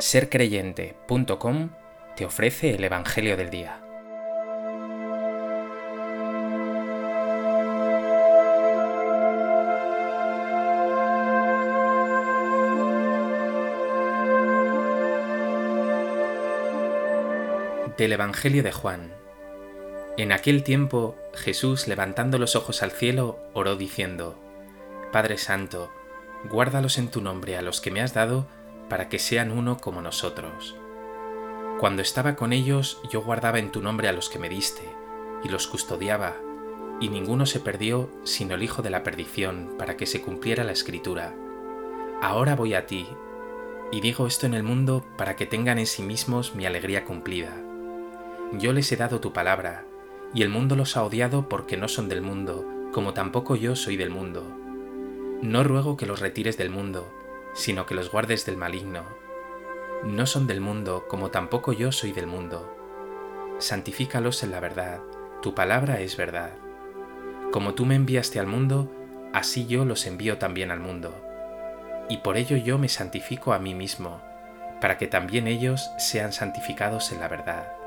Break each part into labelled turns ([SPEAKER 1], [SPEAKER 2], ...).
[SPEAKER 1] sercreyente.com te ofrece el Evangelio del Día. Del Evangelio de Juan. En aquel tiempo Jesús, levantando los ojos al cielo, oró diciendo, Padre Santo, guárdalos en tu nombre a los que me has dado, para que sean uno como nosotros. Cuando estaba con ellos yo guardaba en tu nombre a los que me diste, y los custodiaba, y ninguno se perdió sino el Hijo de la perdición, para que se cumpliera la escritura. Ahora voy a ti, y digo esto en el mundo para que tengan en sí mismos mi alegría cumplida. Yo les he dado tu palabra, y el mundo los ha odiado porque no son del mundo, como tampoco yo soy del mundo. No ruego que los retires del mundo, sino que los guardes del maligno. No son del mundo, como tampoco yo soy del mundo. Santifícalos en la verdad, tu palabra es verdad. Como tú me enviaste al mundo, así yo los envío también al mundo. Y por ello yo me santifico a mí mismo, para que también ellos sean santificados en la verdad.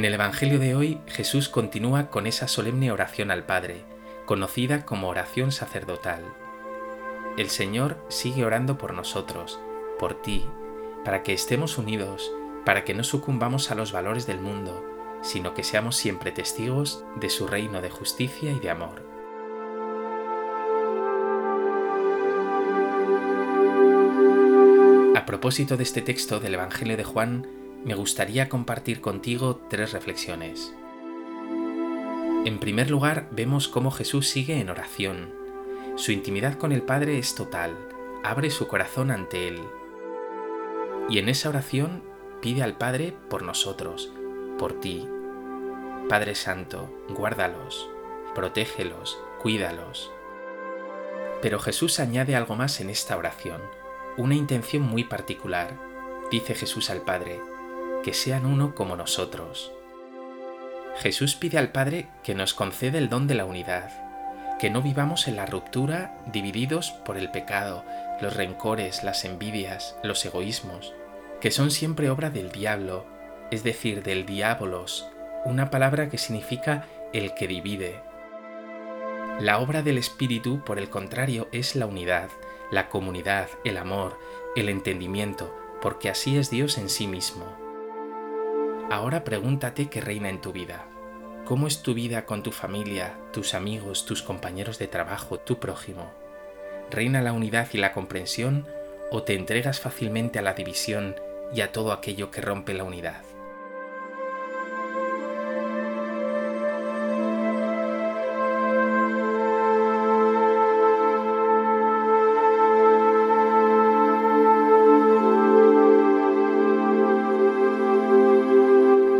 [SPEAKER 1] En el Evangelio de hoy Jesús continúa con esa solemne oración al Padre, conocida como oración sacerdotal. El Señor sigue orando por nosotros, por ti, para que estemos unidos, para que no sucumbamos a los valores del mundo, sino que seamos siempre testigos de su reino de justicia y de amor. A propósito de este texto del Evangelio de Juan, me gustaría compartir contigo tres reflexiones. En primer lugar, vemos cómo Jesús sigue en oración. Su intimidad con el Padre es total, abre su corazón ante Él. Y en esa oración pide al Padre por nosotros, por ti. Padre Santo, guárdalos, protégelos, cuídalos. Pero Jesús añade algo más en esta oración, una intención muy particular. Dice Jesús al Padre, que sean uno como nosotros. Jesús pide al Padre que nos concede el don de la unidad, que no vivamos en la ruptura divididos por el pecado, los rencores, las envidias, los egoísmos, que son siempre obra del diablo, es decir, del diabolos, una palabra que significa el que divide. La obra del Espíritu, por el contrario, es la unidad, la comunidad, el amor, el entendimiento, porque así es Dios en sí mismo. Ahora pregúntate qué reina en tu vida. ¿Cómo es tu vida con tu familia, tus amigos, tus compañeros de trabajo, tu prójimo? ¿Reina la unidad y la comprensión o te entregas fácilmente a la división y a todo aquello que rompe la unidad?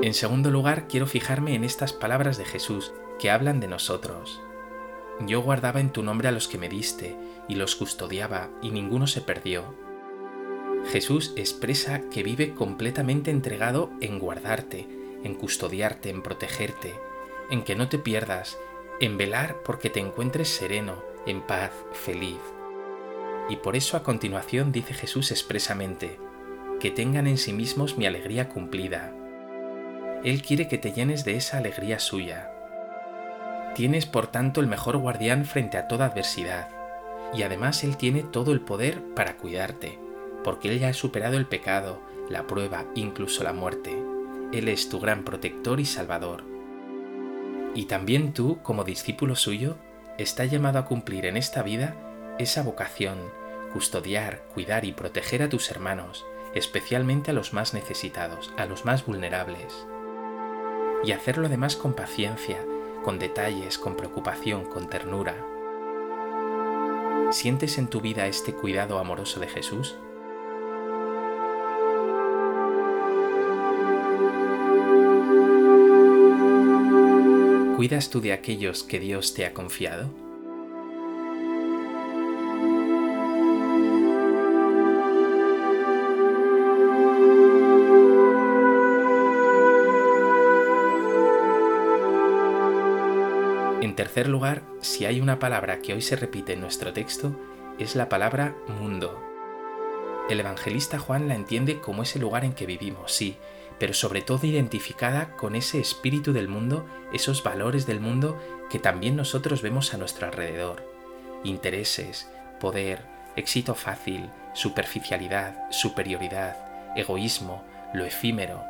[SPEAKER 1] En segundo lugar, quiero fijarme en estas palabras de Jesús que hablan de nosotros. Yo guardaba en tu nombre a los que me diste, y los custodiaba, y ninguno se perdió. Jesús expresa que vive completamente entregado en guardarte, en custodiarte, en protegerte, en que no te pierdas, en velar porque te encuentres sereno, en paz, feliz. Y por eso a continuación dice Jesús expresamente, que tengan en sí mismos mi alegría cumplida, él quiere que te llenes de esa alegría suya. Tienes por tanto el mejor guardián frente a toda adversidad, y además Él tiene todo el poder para cuidarte, porque Él ya ha superado el pecado, la prueba, incluso la muerte. Él es tu gran protector y salvador. Y también tú, como discípulo suyo, estás llamado a cumplir en esta vida esa vocación, custodiar, cuidar y proteger a tus hermanos, especialmente a los más necesitados, a los más vulnerables y hacerlo además con paciencia, con detalles, con preocupación, con ternura. ¿Sientes en tu vida este cuidado amoroso de Jesús? ¿Cuidas tú de aquellos que Dios te ha confiado? Tercer lugar, si hay una palabra que hoy se repite en nuestro texto, es la palabra mundo. El evangelista Juan la entiende como ese lugar en que vivimos, sí, pero sobre todo identificada con ese espíritu del mundo, esos valores del mundo que también nosotros vemos a nuestro alrededor. Intereses, poder, éxito fácil, superficialidad, superioridad, egoísmo, lo efímero,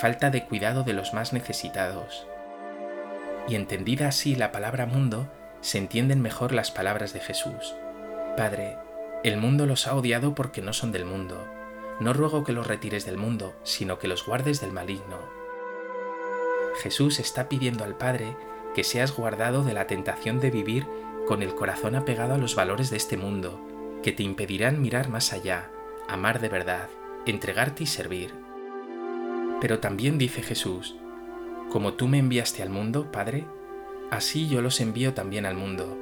[SPEAKER 1] falta de cuidado de los más necesitados. Y entendida así la palabra mundo, se entienden mejor las palabras de Jesús. Padre, el mundo los ha odiado porque no son del mundo. No ruego que los retires del mundo, sino que los guardes del maligno. Jesús está pidiendo al Padre que seas guardado de la tentación de vivir con el corazón apegado a los valores de este mundo, que te impedirán mirar más allá, amar de verdad, entregarte y servir. Pero también dice Jesús, como tú me enviaste al mundo, Padre, así yo los envío también al mundo.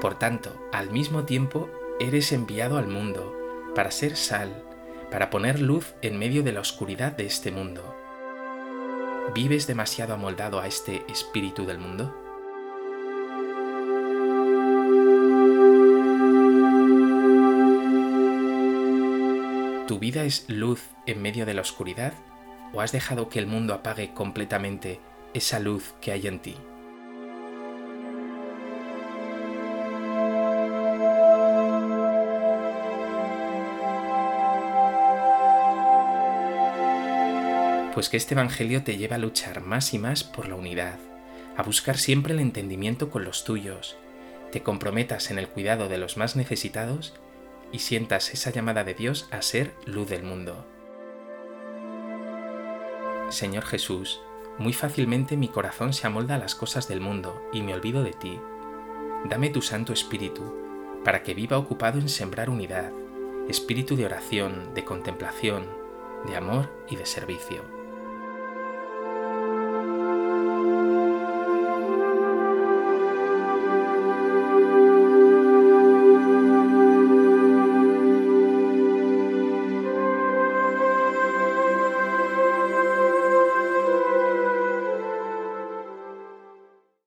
[SPEAKER 1] Por tanto, al mismo tiempo eres enviado al mundo para ser sal, para poner luz en medio de la oscuridad de este mundo. ¿Vives demasiado amoldado a este espíritu del mundo? ¿Tu vida es luz en medio de la oscuridad o has dejado que el mundo apague completamente esa luz que hay en ti? pues que este Evangelio te lleva a luchar más y más por la unidad, a buscar siempre el entendimiento con los tuyos, te comprometas en el cuidado de los más necesitados y sientas esa llamada de Dios a ser luz del mundo. Señor Jesús, muy fácilmente mi corazón se amolda a las cosas del mundo y me olvido de ti. Dame tu Santo Espíritu, para que viva ocupado en sembrar unidad, espíritu de oración, de contemplación, de amor y de servicio.